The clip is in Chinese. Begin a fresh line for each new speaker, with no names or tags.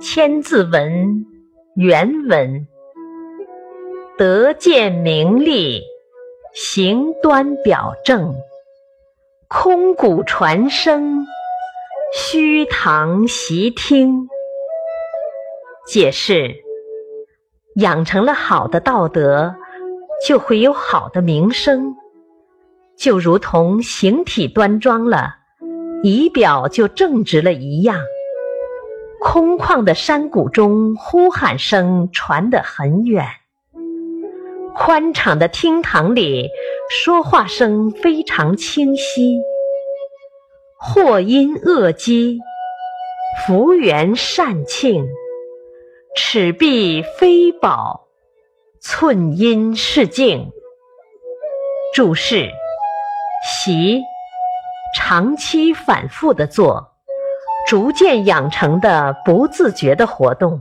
千字文，原文。得见名利，行端表正。空谷传声，虚堂习听。解释：养成了好的道德，就会有好的名声，就如同形体端庄了，仪表就正直了一样。空旷的山谷中，呼喊声传得很远。宽敞的厅堂里，说话声非常清晰。或因恶积，福缘善庆，尺璧非宝，寸阴是镜。注释：习，长期反复的做，逐渐养成的不自觉的活动。